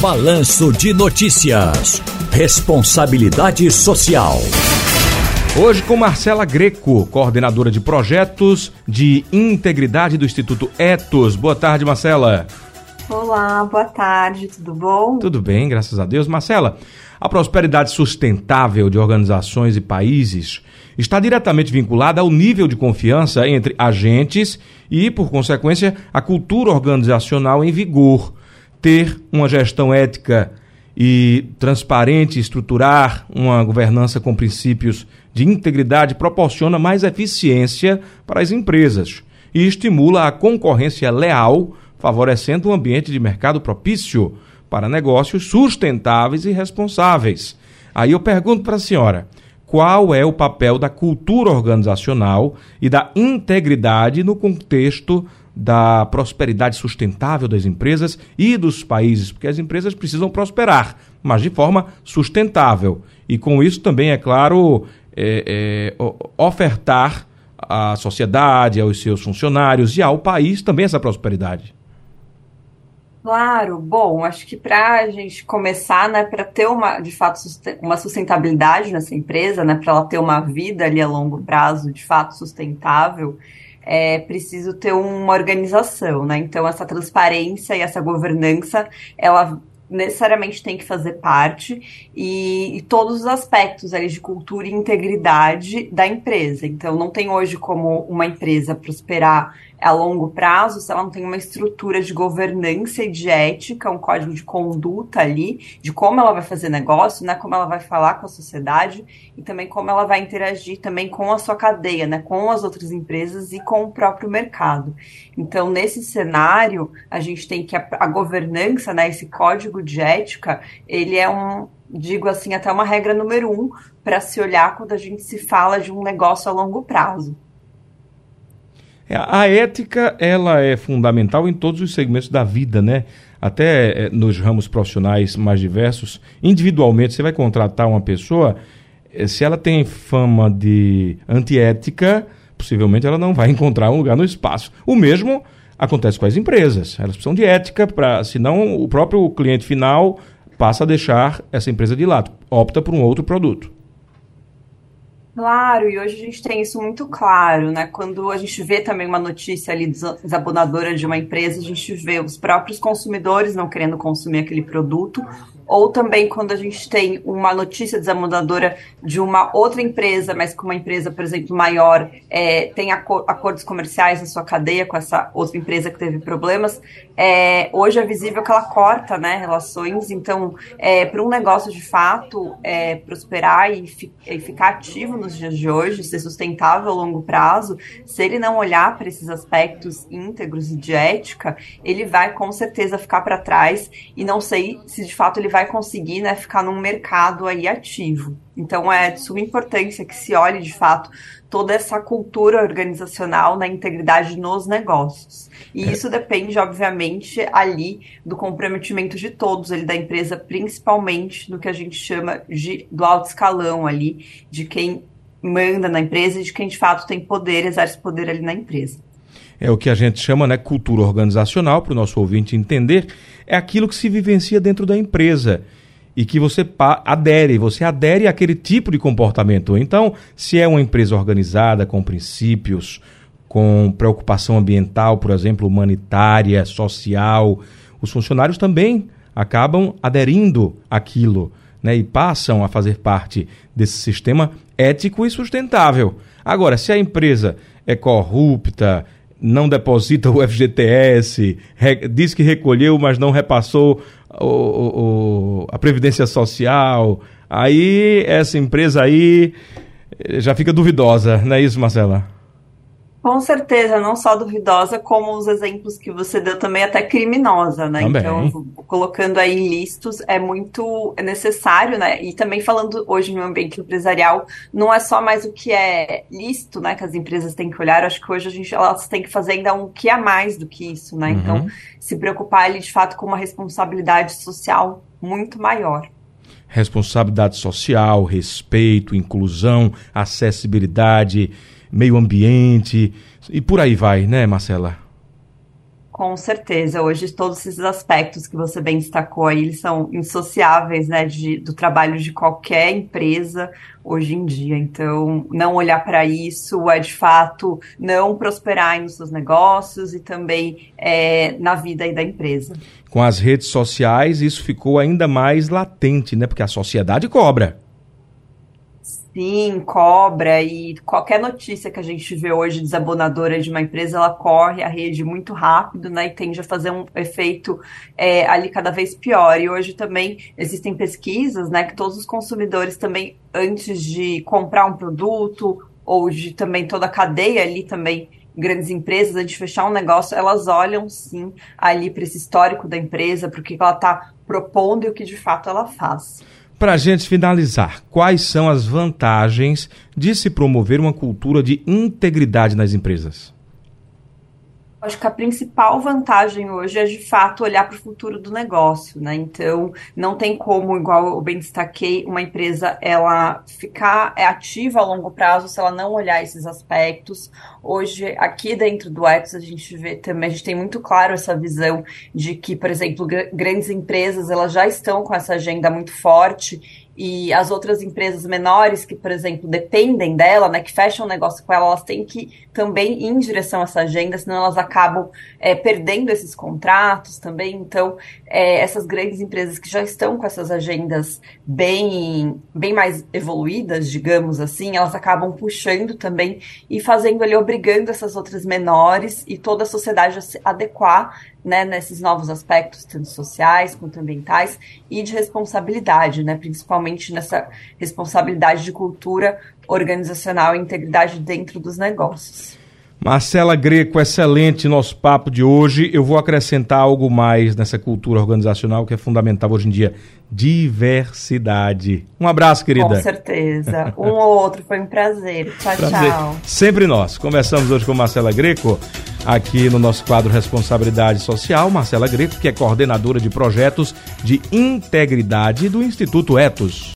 Balanço de Notícias. Responsabilidade Social. Hoje com Marcela Greco, coordenadora de projetos de integridade do Instituto Etos. Boa tarde, Marcela. Olá, boa tarde, tudo bom? Tudo bem, graças a Deus. Marcela, a prosperidade sustentável de organizações e países está diretamente vinculada ao nível de confiança entre agentes e, por consequência, a cultura organizacional em vigor. Ter uma gestão ética e transparente, estruturar uma governança com princípios de integridade proporciona mais eficiência para as empresas e estimula a concorrência leal, favorecendo um ambiente de mercado propício para negócios sustentáveis e responsáveis. Aí eu pergunto para a senhora: qual é o papel da cultura organizacional e da integridade no contexto da prosperidade sustentável das empresas e dos países, porque as empresas precisam prosperar, mas de forma sustentável. E com isso também, é claro, é, é, ofertar à sociedade, aos seus funcionários e ao país também essa prosperidade. Claro, bom, acho que para a gente começar, né, para ter uma, de fato, uma sustentabilidade nessa empresa, né, para ela ter uma vida ali a longo prazo, de fato, sustentável, é preciso ter uma organização, né? Então, essa transparência e essa governança, ela necessariamente tem que fazer parte e, e, todos os aspectos ali de cultura e integridade da empresa. Então, não tem hoje como uma empresa prosperar a longo prazo se ela não tem uma estrutura de governança e de ética, um código de conduta ali, de como ela vai fazer negócio, né, como ela vai falar com a sociedade e também como ela vai interagir também com a sua cadeia, né, com as outras empresas e com o próprio mercado. Então, nesse cenário, a gente tem que a, a governança, né, esse código de ética, ele é um, digo assim, até uma regra número um para se olhar quando a gente se fala de um negócio a longo prazo. É, a ética, ela é fundamental em todos os segmentos da vida, né? Até é, nos ramos profissionais mais diversos. Individualmente, você vai contratar uma pessoa, é, se ela tem fama de antiética, possivelmente ela não vai encontrar um lugar no espaço. O mesmo acontece com as empresas. Elas precisam de ética, para, senão o próprio cliente final passa a deixar essa empresa de lado, opta por um outro produto. Claro, e hoje a gente tem isso muito claro, né? Quando a gente vê também uma notícia ali desabonadora de uma empresa, a gente vê os próprios consumidores não querendo consumir aquele produto, ou também quando a gente tem uma notícia desabonadora de uma outra empresa, mas com uma empresa, por exemplo, maior, é, tem acordos comerciais na sua cadeia com essa outra empresa que teve problemas, é, hoje é visível que ela corta né, relações, então, é, para um negócio de fato é, prosperar e, fi, e ficar ativo nos dias de hoje, ser sustentável a longo prazo, se ele não olhar para esses aspectos íntegros e de ética, ele vai com certeza ficar para trás. E não sei se de fato ele vai conseguir né, ficar num mercado aí ativo. Então é de suma importância que se olhe de fato toda essa cultura organizacional na integridade nos negócios. E é. isso depende, obviamente, ali do comprometimento de todos ali da empresa, principalmente no que a gente chama de do alto escalão ali, de quem manda na empresa e de quem de fato tem poder, exerce poder ali na empresa. É o que a gente chama, né, cultura organizacional, para o nosso ouvinte entender, é aquilo que se vivencia dentro da empresa e que você adere, você adere àquele tipo de comportamento. Então, se é uma empresa organizada, com princípios, com preocupação ambiental, por exemplo, humanitária, social, os funcionários também acabam aderindo àquilo né, e passam a fazer parte desse sistema ético e sustentável. Agora, se a empresa é corrupta, não deposita o FGTS, diz que recolheu, mas não repassou o, o, a Previdência Social, aí essa empresa aí já fica duvidosa, não é isso, Marcela? Com certeza, não só duvidosa, como os exemplos que você deu também até criminosa, né? Também. Então, colocando aí listos é muito necessário, né? E também falando hoje no ambiente empresarial, não é só mais o que é listo, né? Que as empresas têm que olhar. Acho que hoje a gente elas têm que fazer ainda um que é mais do que isso, né? Uhum. Então, se preocupar ali de fato com uma responsabilidade social muito maior responsabilidade social, respeito, inclusão, acessibilidade, meio ambiente e por aí vai, né, Marcela? Com certeza. Hoje todos esses aspectos que você bem destacou aí, eles são insociáveis, né, de, do trabalho de qualquer empresa hoje em dia. Então, não olhar para isso é de fato não prosperar nos seus negócios e também é, na vida aí da empresa. Com as redes sociais, isso ficou ainda mais latente, né? Porque a sociedade cobra. Sim, cobra e qualquer notícia que a gente vê hoje desabonadora de uma empresa, ela corre a rede muito rápido, né, e tende a fazer um efeito é, ali cada vez pior. E hoje também existem pesquisas, né, que todos os consumidores também, antes de comprar um produto ou de também toda a cadeia ali também grandes empresas, antes de fechar um negócio, elas olham sim ali para esse histórico da empresa, para o que ela está propondo e o que de fato ela faz. Para a gente finalizar, quais são as vantagens de se promover uma cultura de integridade nas empresas? Acho que a principal vantagem hoje é de fato olhar para o futuro do negócio, né? Então, não tem como, igual eu bem destaquei, uma empresa ela ficar é ativa a longo prazo se ela não olhar esses aspectos. Hoje, aqui dentro do Etos, a gente vê também, a gente tem muito claro essa visão de que, por exemplo, grandes empresas elas já estão com essa agenda muito forte e as outras empresas menores que, por exemplo, dependem dela, né, que fecham o negócio com ela, elas têm que também ir em direção a essa agenda, senão elas acabam é, perdendo esses contratos também. Então, é, essas grandes empresas que já estão com essas agendas bem, bem mais evoluídas, digamos assim, elas acabam puxando também e fazendo ali, obrigando essas outras menores e toda a sociedade a se adequar né, nesses novos aspectos, tanto sociais quanto ambientais, e de responsabilidade, né, principalmente nessa responsabilidade de cultura organizacional e integridade dentro dos negócios. Marcela Greco, excelente nosso papo de hoje. Eu vou acrescentar algo mais nessa cultura organizacional que é fundamental hoje em dia: diversidade. Um abraço, querida. Com certeza. Um ou outro, foi um prazer. Tchau, prazer. tchau. Sempre nós. Conversamos hoje com Marcela Greco, aqui no nosso quadro Responsabilidade Social. Marcela Greco, que é coordenadora de projetos de integridade do Instituto Etos.